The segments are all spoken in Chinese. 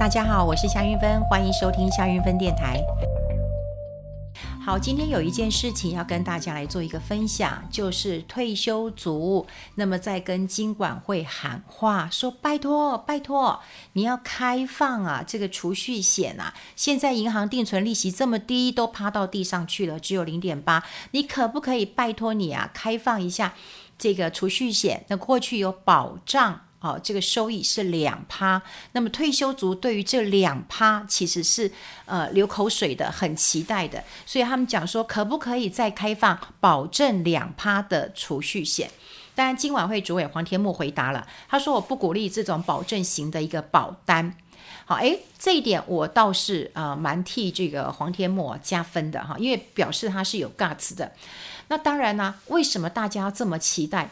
大家好，我是夏云芬，欢迎收听夏云芬电台。好，今天有一件事情要跟大家来做一个分享，就是退休族那么在跟金管会喊话，说拜托拜托，你要开放啊，这个储蓄险啊，现在银行定存利息这么低，都趴到地上去了，只有零点八，你可不可以拜托你啊，开放一下这个储蓄险？那过去有保障。好、哦，这个收益是两趴，那么退休族对于这两趴其实是呃流口水的，很期待的，所以他们讲说可不可以再开放保证两趴的储蓄险？当然，金管会主委黄天木回答了，他说我不鼓励这种保证型的一个保单。好，诶，这一点我倒是呃蛮替这个黄天木加分的哈，因为表示他是有 guts 的。那当然呢，为什么大家要这么期待？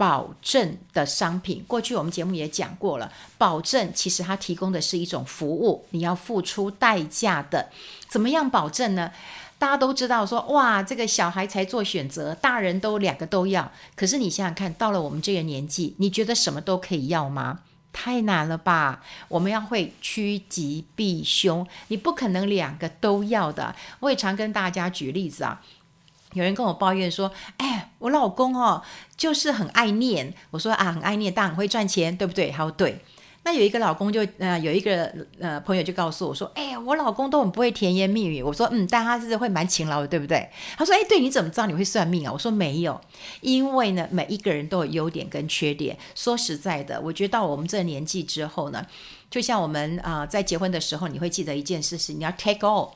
保证的商品，过去我们节目也讲过了。保证其实它提供的是一种服务，你要付出代价的。怎么样保证呢？大家都知道说，哇，这个小孩才做选择，大人都两个都要。可是你想想看，到了我们这个年纪，你觉得什么都可以要吗？太难了吧！我们要会趋吉避凶，你不可能两个都要的。我也常跟大家举例子啊。有人跟我抱怨说：“哎，我老公哦，就是很爱念。”我说：“啊，很爱念，但很会赚钱，对不对？”他说：“对。”那有一个老公就呃，有一个呃朋友就告诉我说：“哎，我老公都很不会甜言蜜语。”我说：“嗯，但他是会蛮勤劳的，对不对？”他说：“哎，对，你怎么知道你会算命啊？”我说：“没有，因为呢，每一个人都有优点跟缺点。说实在的，我觉得到我们这个年纪之后呢，就像我们啊、在结婚的时候，你会记得一件事是你要 take all。”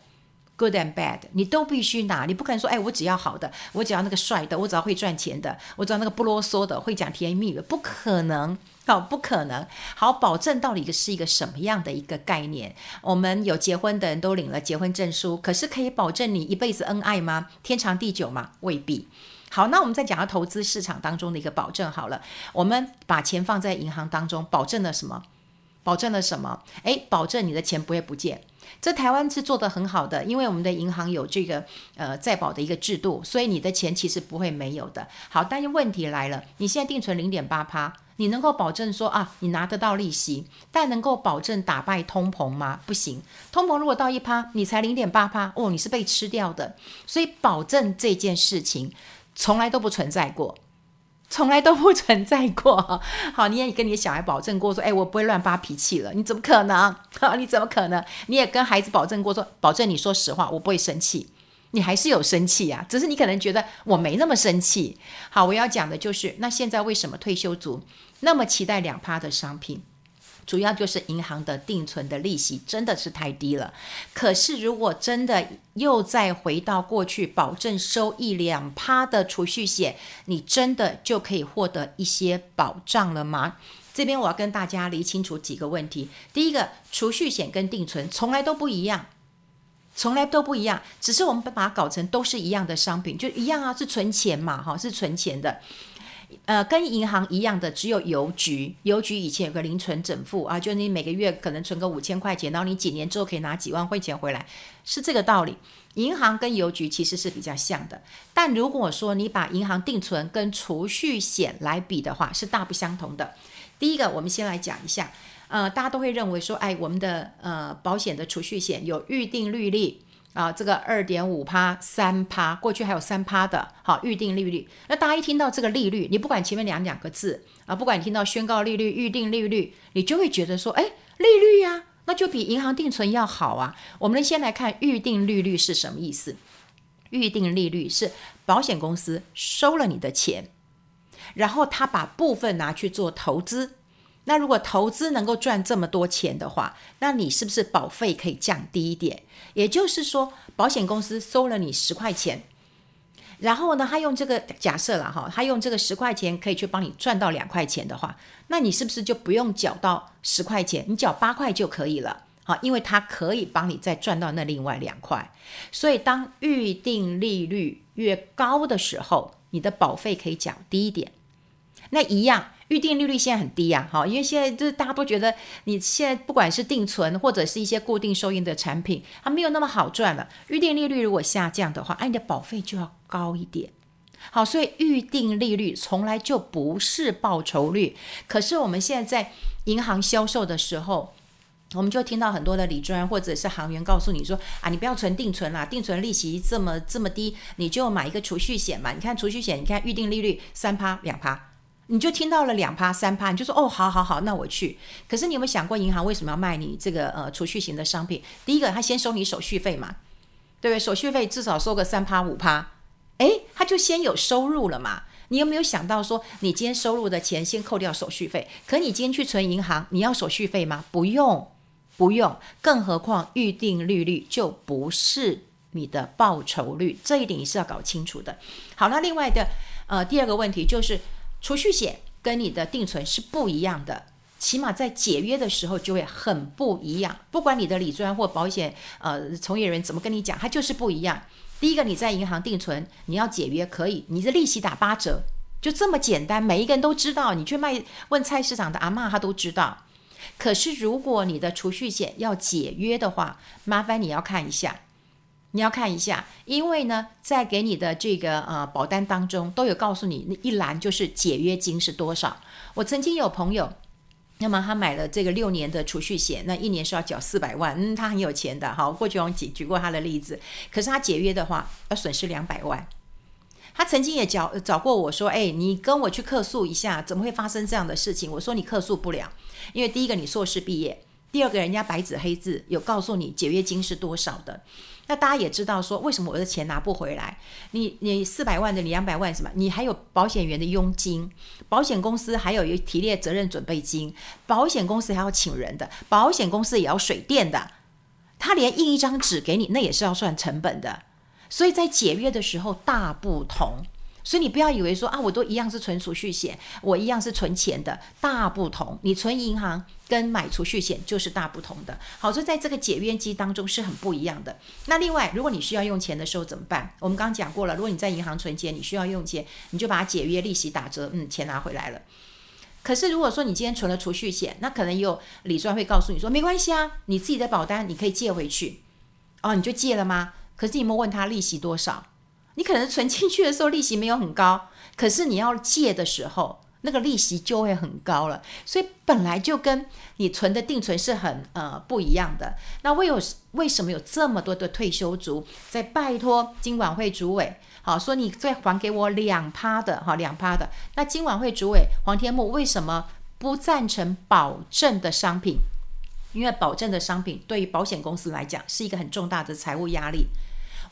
Good and bad，你都必须拿，你不可能说，哎，我只要好的，我只要那个帅的，我只要会赚钱的，我只要那个不啰嗦的，会讲甜言蜜语，不可能，好，不可能。好，保证到底是一个什么样的一个概念？我们有结婚的人都领了结婚证书，可是可以保证你一辈子恩爱吗？天长地久吗？未必。好，那我们再讲到投资市场当中的一个保证好了，我们把钱放在银行当中，保证了什么？保证了什么？诶，保证你的钱不会不见。这台湾是做得很好的，因为我们的银行有这个呃再保的一个制度，所以你的钱其实不会没有的。好，但是问题来了，你现在定存零点八趴，你能够保证说啊，你拿得到利息，但能够保证打败通膨吗？不行，通膨如果到一趴，你才零点八趴，哦，你是被吃掉的。所以保证这件事情从来都不存在过。从来都不存在过。好，你也跟你的小孩保证过说，哎，我不会乱发脾气了。你怎么可能？你怎么可能？你也跟孩子保证过说，保证你说实话，我不会生气。你还是有生气呀，只是你可能觉得我没那么生气。好，我要讲的就是，那现在为什么退休族那么期待两趴的商品？主要就是银行的定存的利息真的是太低了。可是如果真的又再回到过去，保证收益两趴的储蓄险，你真的就可以获得一些保障了吗？这边我要跟大家理清楚几个问题。第一个，储蓄险跟定存从来都不一样，从来都不一样，只是我们把它搞成都是一样的商品，就一样啊，是存钱嘛，哈，是存钱的。呃，跟银行一样的只有邮局，邮局以前有个零存整付啊，就是你每个月可能存个五千块钱，然后你几年之后可以拿几万块钱回来，是这个道理。银行跟邮局其实是比较像的，但如果说你把银行定存跟储蓄险来比的话，是大不相同的。第一个，我们先来讲一下，呃，大家都会认为说，哎，我们的呃保险的储蓄险有预定利率。啊，这个二点五趴、三趴，过去还有三趴的，好，预定利率。那大家一听到这个利率，你不管前面两两个字啊，不管你听到宣告利率、预定利率，你就会觉得说，哎，利率呀、啊，那就比银行定存要好啊。我们先来看预定利率是什么意思？预定利率是保险公司收了你的钱，然后他把部分拿去做投资。那如果投资能够赚这么多钱的话，那你是不是保费可以降低一点？也就是说，保险公司收了你十块钱，然后呢，他用这个假设了哈，他用这个十块钱可以去帮你赚到两块钱的话，那你是不是就不用缴到十块钱，你缴八块就可以了？好，因为它可以帮你再赚到那另外两块。所以当预定利率越高的时候，你的保费可以降低一点。那一样。预定利率现在很低呀，好，因为现在就是大家都觉得你现在不管是定存或者是一些固定收益的产品，它没有那么好赚了。预定利率如果下降的话，哎，你的保费就要高一点。好，所以预定利率从来就不是报酬率。可是我们现在在银行销售的时候，我们就听到很多的理专或者是行员告诉你说啊，你不要存定存啦，定存利息这么这么低，你就买一个储蓄险嘛。你看储蓄险，你看预定利率三趴两趴，你就听到了两趴三趴，你就说哦，好好好，那我去。可是你有没有想过，银行为什么要卖你这个呃储蓄型的商品？第一个，他先收你手续费嘛，对不对？手续费至少收个三趴五趴，诶，他就先有收入了嘛。你有没有想到说，你今天收入的钱先扣掉手续费？可你今天去存银行，你要手续费吗？不用。不用，更何况预定利率就不是你的报酬率，这一点你是要搞清楚的。好，那另外的呃第二个问题就是，储蓄险跟你的定存是不一样的，起码在解约的时候就会很不一样。不管你的理专或保险呃从业人员怎么跟你讲，它就是不一样。第一个，你在银行定存，你要解约可以，你的利息打八折，就这么简单，每一个人都知道。你去卖问菜市场的阿嬷，她都知道。可是，如果你的储蓄险要解约的话，麻烦你要看一下，你要看一下，因为呢，在给你的这个呃保单当中都有告诉你，那一栏就是解约金是多少。我曾经有朋友，那么他买了这个六年的储蓄险，那一年是要缴四百万，嗯，他很有钱的，好，过去我举举过他的例子，可是他解约的话要损失两百万。他曾经也找找过我说：“哎，你跟我去客诉一下，怎么会发生这样的事情？”我说：“你客诉不了，因为第一个你硕士毕业，第二个人家白纸黑字有告诉你解约金是多少的。那大家也知道说，为什么我的钱拿不回来？你你四百万的，你两百万什么？你还有保险员的佣金，保险公司还有一个提列责任准备金，保险公司还要请人的，保险公司也要水电的，他连印一张纸给你，那也是要算成本的。”所以在解约的时候大不同，所以你不要以为说啊，我都一样是存储蓄险，我一样是存钱的，大不同。你存银行跟买储蓄险就是大不同的。好，所以在这个解约机当中是很不一样的。那另外，如果你需要用钱的时候怎么办？我们刚刚讲过了，如果你在银行存钱，你需要用钱，你就把它解约，利息打折，嗯，钱拿回来了。可是如果说你今天存了储蓄险，那可能有理专会告诉你说，没关系啊，你自己的保单你可以借回去。哦，你就借了吗？可是你有没有问他利息多少？你可能存进去的时候利息没有很高，可是你要借的时候，那个利息就会很高了。所以本来就跟你存的定存是很呃不一样的。那为有为什么有这么多的退休族在拜托金管会主委，好说你再还给我两趴的哈两趴的？那金管会主委黄天牧为什么不赞成保证的商品？因为保证的商品对于保险公司来讲是一个很重大的财务压力，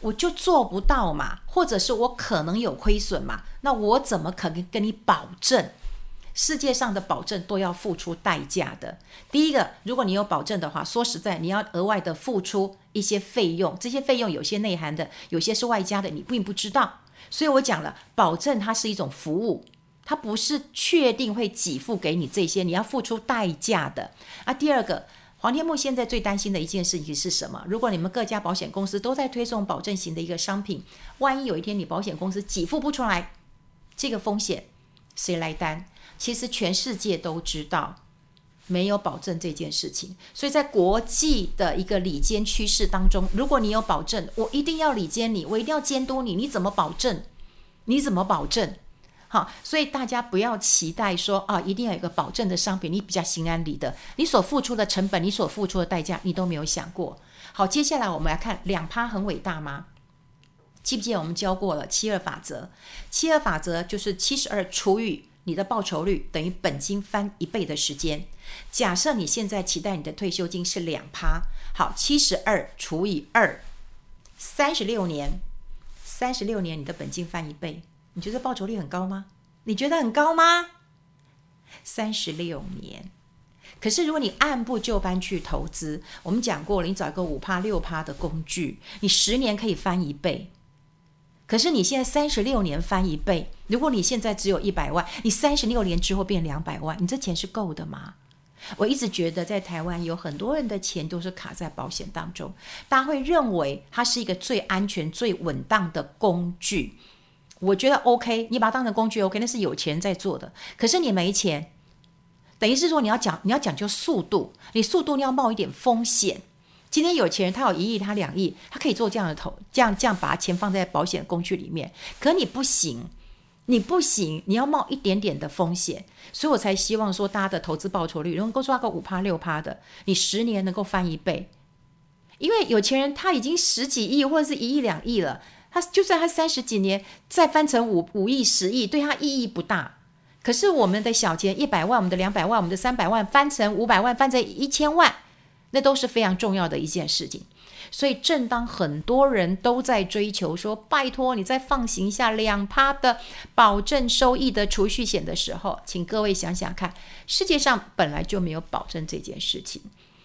我就做不到嘛，或者是我可能有亏损嘛，那我怎么可能跟你保证？世界上的保证都要付出代价的。第一个，如果你有保证的话，说实在，你要额外的付出一些费用，这些费用有些内涵的，有些是外加的，你并不知道。所以我讲了，保证它是一种服务，它不是确定会给付给你这些，你要付出代价的。啊，第二个。黄天木现在最担心的一件事情是什么？如果你们各家保险公司都在推送保证型的一个商品，万一有一天你保险公司给付不出来，这个风险谁来担？其实全世界都知道没有保证这件事情，所以在国际的一个理监趋势当中，如果你有保证，我一定要理监你，我一定要监督你，你怎么保证？你怎么保证？好，所以大家不要期待说啊，一定要有一个保证的商品，你比较心安理得。你所付出的成本，你所付出的代价，你都没有想过。好，接下来我们来看两趴很伟大吗？记不记得我们教过了七二法则？七二法则就是七十二除以你的报酬率等于本金翻一倍的时间。假设你现在期待你的退休金是两趴，好，七十二除以二，三十六年，三十六年你的本金翻一倍。你觉得报酬率很高吗？你觉得很高吗？三十六年，可是如果你按部就班去投资，我们讲过了，你找一个五趴六趴的工具，你十年可以翻一倍。可是你现在三十六年翻一倍，如果你现在只有一百万，你三十六年之后变两百万，你这钱是够的吗？我一直觉得在台湾有很多人的钱都是卡在保险当中，大家会认为它是一个最安全、最稳当的工具。我觉得 OK，你把它当成工具 OK，那是有钱人在做的。可是你没钱，等于是说你要讲你要讲究速度，你速度你要冒一点风险。今天有钱人他有一亿，他两亿，他可以做这样的投，这样这样把钱放在保险工具里面。可你不行，你不行，你要冒一点点的风险，所以我才希望说，大家的投资报酬率能够抓个五趴六趴的，你十年能够翻一倍。因为有钱人他已经十几亿或者是一亿两亿了，他就算他三十几年再翻成五五亿十亿，对他意义不大。可是我们的小钱一百万，我们的两百万，我们的三百万翻成五百万，翻成一千万，那都是非常重要的一件事情。所以，正当很多人都在追求说“拜托你再放行一下两趴的保证收益的储蓄险”的时候，请各位想想看，世界上本来就没有保证这件事情。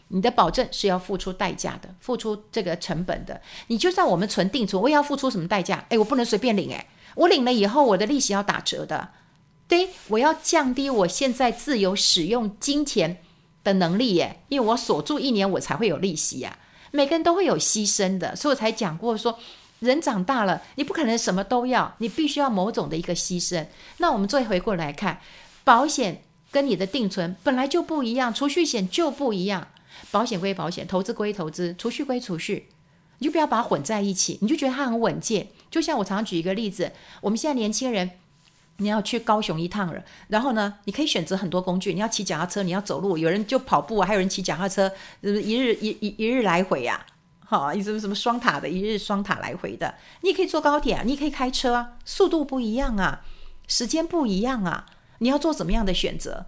你的保证是要付出代价的，付出这个成本的。你就算我们存定存，我也要付出什么代价？诶，我不能随便领诶，我领了以后，我的利息要打折的。对，我要降低我现在自由使用金钱的能力耶，因为我锁住一年，我才会有利息呀。每个人都会有牺牲的，所以我才讲过说，人长大了，你不可能什么都要，你必须要某种的一个牺牲。那我们再回过来看，保险跟你的定存本来就不一样，储蓄险就不一样。保险归保险，投资归投资，储蓄归储蓄，你就不要把它混在一起，你就觉得它很稳健。就像我常举一个例子，我们现在年轻人。你要去高雄一趟了，然后呢，你可以选择很多工具。你要骑脚踏车，你要走路，有人就跑步，还有人骑脚踏车，一日一一一日来回呀，好，你什么什么双塔的，一日双塔来回的。你也可以坐高铁啊，你也可以开车啊，速度不一样啊，时间不一样啊，你要做怎么样的选择？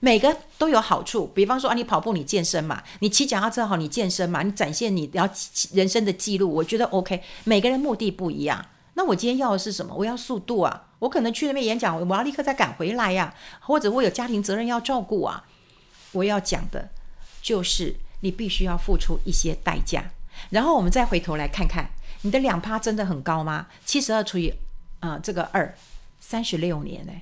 每个都有好处。比方说啊，你跑步你健身嘛，你骑脚踏车好，你健身嘛，你展现你要人生的记录，我觉得 OK。每个人目的不一样。那我今天要的是什么？我要速度啊！我可能去那边演讲，我要立刻再赶回来呀，或者我有家庭责任要照顾啊。我要讲的就是你必须要付出一些代价，然后我们再回头来看看，你的两趴真的很高吗？七十二除以啊、这个二，三十六年呢？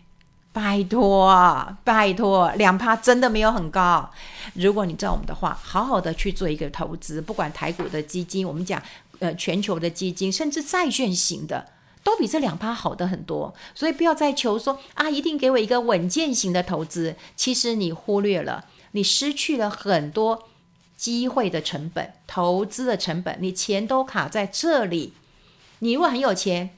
拜托拜托，两趴真的没有很高。如果你照我们的话，好好的去做一个投资，不管台股的基金，我们讲。呃，全球的基金，甚至债券型的，都比这两趴好的很多。所以不要再求说啊，一定给我一个稳健型的投资。其实你忽略了，你失去了很多机会的成本、投资的成本，你钱都卡在这里。你如果很有钱，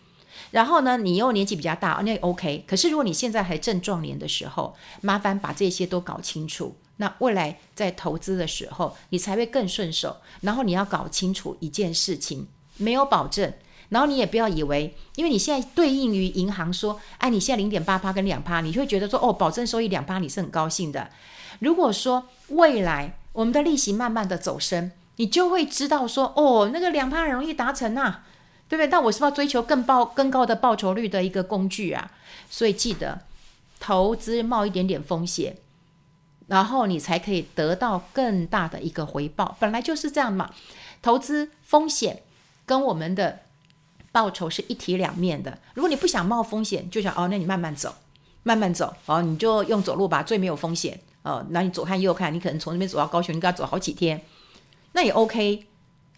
然后呢，你又年纪比较大，那 OK。可是如果你现在还正壮年的时候，麻烦把这些都搞清楚。那未来在投资的时候，你才会更顺手。然后你要搞清楚一件事情，没有保证。然后你也不要以为，因为你现在对应于银行说，哎，你现在零点八趴跟两趴，你就会觉得说，哦，保证收益两趴，你是很高兴的。如果说未来我们的利息慢慢的走升，你就会知道说，哦，那个两趴很容易达成呐、啊，对不对？但我是不是要追求更报更高的报酬率的一个工具啊？所以记得投资冒一点点风险。然后你才可以得到更大的一个回报，本来就是这样嘛。投资风险跟我们的报酬是一体两面的。如果你不想冒风险，就想哦，那你慢慢走，慢慢走哦，你就用走路吧，最没有风险哦。那你左看右看，你可能从那边走到高雄，你该走好几天，那也 OK，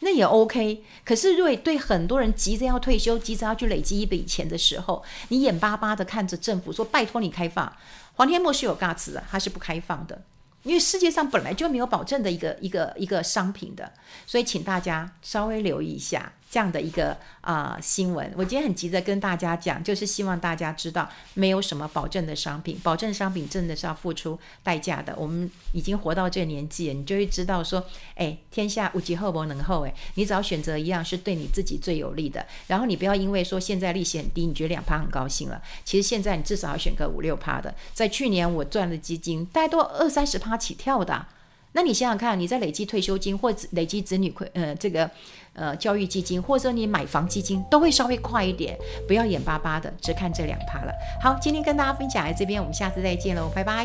那也 OK。可是如果对很多人急着要退休，急着要去累积一笔钱的时候，你眼巴巴的看着政府说拜托你开放。黄天牧是有价值的，它是不开放的，因为世界上本来就没有保证的一个一个一个商品的，所以请大家稍微留意一下。这样的一个啊、新闻，我今天很急着跟大家讲，就是希望大家知道，没有什么保证的商品，保证商品真的是要付出代价的。我们已经活到这个年纪了，你就会知道说，哎，天下无极厚薄能厚，哎，你只要选择一样是对你自己最有利的。然后你不要因为说现在利息很低，你觉得两趴很高兴了。其实现在你至少要选个五六趴的。在去年我赚的基金，大概都二三十趴起跳的。那你想想看，你在累积退休金或累积子女亏呃这个。呃，教育基金或者说你买房基金都会稍微快一点，不要眼巴巴的只看这两趴了。好，今天跟大家分享在这边，我们下次再见喽，拜拜。